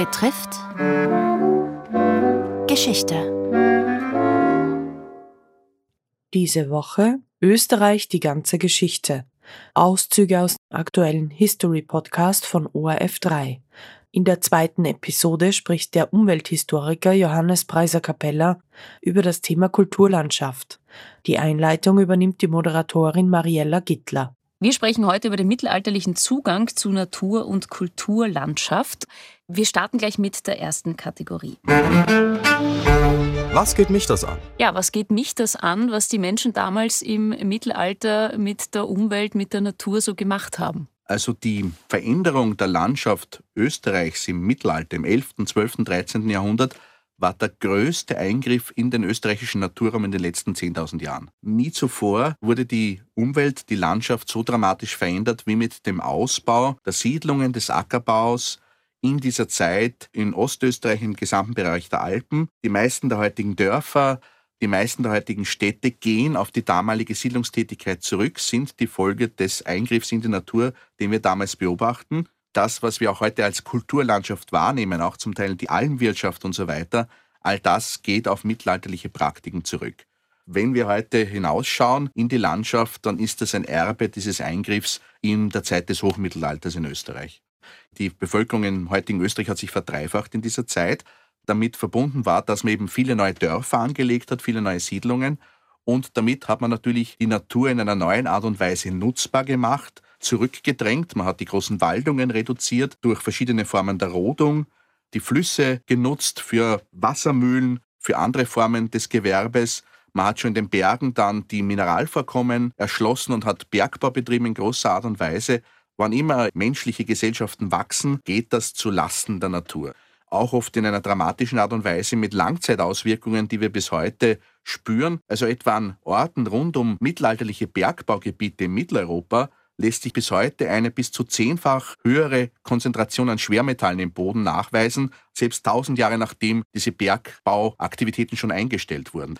betrifft Geschichte. Diese Woche Österreich die ganze Geschichte. Auszüge aus dem aktuellen History Podcast von ORF3. In der zweiten Episode spricht der Umwelthistoriker Johannes Preiser Capella über das Thema Kulturlandschaft. Die Einleitung übernimmt die Moderatorin Mariella Gittler. Wir sprechen heute über den mittelalterlichen Zugang zu Natur und Kulturlandschaft. Wir starten gleich mit der ersten Kategorie. Was geht mich das an? Ja, was geht mich das an, was die Menschen damals im Mittelalter mit der Umwelt, mit der Natur so gemacht haben? Also die Veränderung der Landschaft Österreichs im Mittelalter, im 11., 12., 13. Jahrhundert, war der größte Eingriff in den österreichischen Naturraum in den letzten 10.000 Jahren. Nie zuvor wurde die Umwelt, die Landschaft so dramatisch verändert wie mit dem Ausbau der Siedlungen, des Ackerbaus in dieser Zeit in Ostösterreich im gesamten Bereich der Alpen. Die meisten der heutigen Dörfer die meisten der heutigen Städte gehen auf die damalige Siedlungstätigkeit zurück, sind die Folge des Eingriffs in die Natur, den wir damals beobachten. Das, was wir auch heute als Kulturlandschaft wahrnehmen, auch zum Teil die Almwirtschaft und so weiter, all das geht auf mittelalterliche Praktiken zurück. Wenn wir heute hinausschauen in die Landschaft, dann ist das ein Erbe dieses Eingriffs in der Zeit des Hochmittelalters in Österreich. Die Bevölkerung im heutigen Österreich hat sich verdreifacht in dieser Zeit damit verbunden war, dass man eben viele neue Dörfer angelegt hat, viele neue Siedlungen. Und damit hat man natürlich die Natur in einer neuen Art und Weise nutzbar gemacht, zurückgedrängt. Man hat die großen Waldungen reduziert durch verschiedene Formen der Rodung, die Flüsse genutzt für Wassermühlen, für andere Formen des Gewerbes. Man hat schon in den Bergen dann die Mineralvorkommen erschlossen und hat Bergbau betrieben in großer Art und Weise. Wann immer menschliche Gesellschaften wachsen, geht das zu Lasten der Natur auch oft in einer dramatischen Art und Weise mit Langzeitauswirkungen, die wir bis heute spüren. Also etwa an Orten rund um mittelalterliche Bergbaugebiete in Mitteleuropa lässt sich bis heute eine bis zu zehnfach höhere Konzentration an Schwermetallen im Boden nachweisen, selbst tausend Jahre nachdem diese Bergbauaktivitäten schon eingestellt wurden.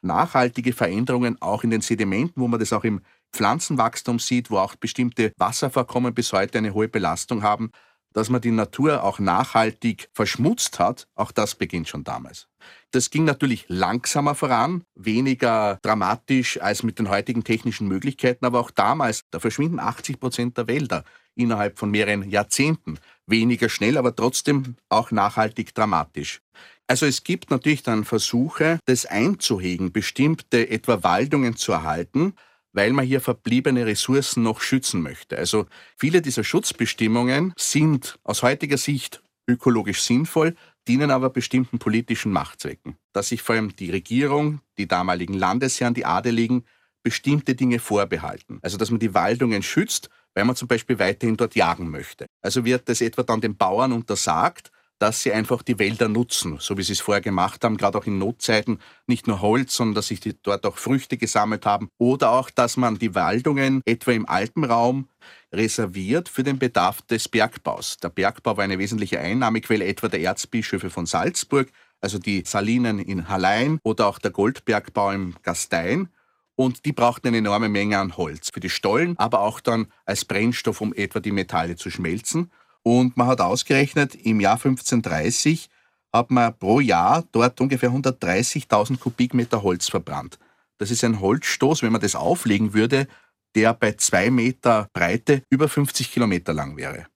Nachhaltige Veränderungen auch in den Sedimenten, wo man das auch im Pflanzenwachstum sieht, wo auch bestimmte Wasservorkommen bis heute eine hohe Belastung haben, dass man die Natur auch nachhaltig verschmutzt hat, auch das beginnt schon damals. Das ging natürlich langsamer voran, weniger dramatisch als mit den heutigen technischen Möglichkeiten, aber auch damals, da verschwinden 80 Prozent der Wälder innerhalb von mehreren Jahrzehnten. Weniger schnell, aber trotzdem auch nachhaltig dramatisch. Also es gibt natürlich dann Versuche, das einzuhegen, bestimmte etwa Waldungen zu erhalten, weil man hier verbliebene Ressourcen noch schützen möchte. Also viele dieser Schutzbestimmungen sind aus heutiger Sicht ökologisch sinnvoll, dienen aber bestimmten politischen Machtzwecken. Dass sich vor allem die Regierung, die damaligen Landesherren, die Adeligen bestimmte Dinge vorbehalten. Also dass man die Waldungen schützt, weil man zum Beispiel weiterhin dort jagen möchte. Also wird das etwa dann den Bauern untersagt, dass sie einfach die Wälder nutzen, so wie sie es vorher gemacht haben, gerade auch in Notzeiten, nicht nur Holz, sondern dass sich die dort auch Früchte gesammelt haben oder auch, dass man die Waldungen etwa im Alpenraum reserviert für den Bedarf des Bergbaus. Der Bergbau war eine wesentliche Einnahmequelle etwa der Erzbischöfe von Salzburg, also die Salinen in Hallein oder auch der Goldbergbau im Gastein. Und die brauchten eine enorme Menge an Holz für die Stollen, aber auch dann als Brennstoff, um etwa die Metalle zu schmelzen. Und man hat ausgerechnet, im Jahr 1530 hat man pro Jahr dort ungefähr 130.000 Kubikmeter Holz verbrannt. Das ist ein Holzstoß, wenn man das auflegen würde, der bei zwei Meter Breite über 50 Kilometer lang wäre.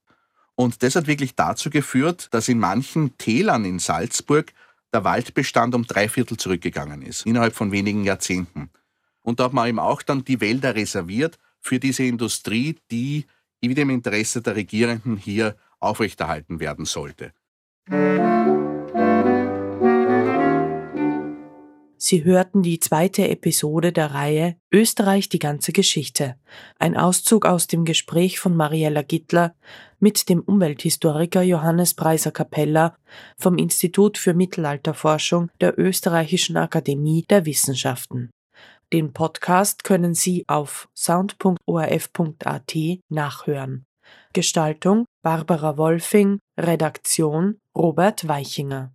Und das hat wirklich dazu geführt, dass in manchen Tälern in Salzburg der Waldbestand um drei Viertel zurückgegangen ist, innerhalb von wenigen Jahrzehnten. Und da hat man eben auch dann die Wälder reserviert für diese Industrie, die wieder im Interesse der Regierenden hier aufrechterhalten werden sollte. Sie hörten die zweite Episode der Reihe Österreich die ganze Geschichte, ein Auszug aus dem Gespräch von Mariella Gittler mit dem Umwelthistoriker Johannes Preiser Capella vom Institut für Mittelalterforschung der Österreichischen Akademie der Wissenschaften. Den Podcast können Sie auf sound.orf.at nachhören. Gestaltung Barbara Wolfing, Redaktion Robert Weichinger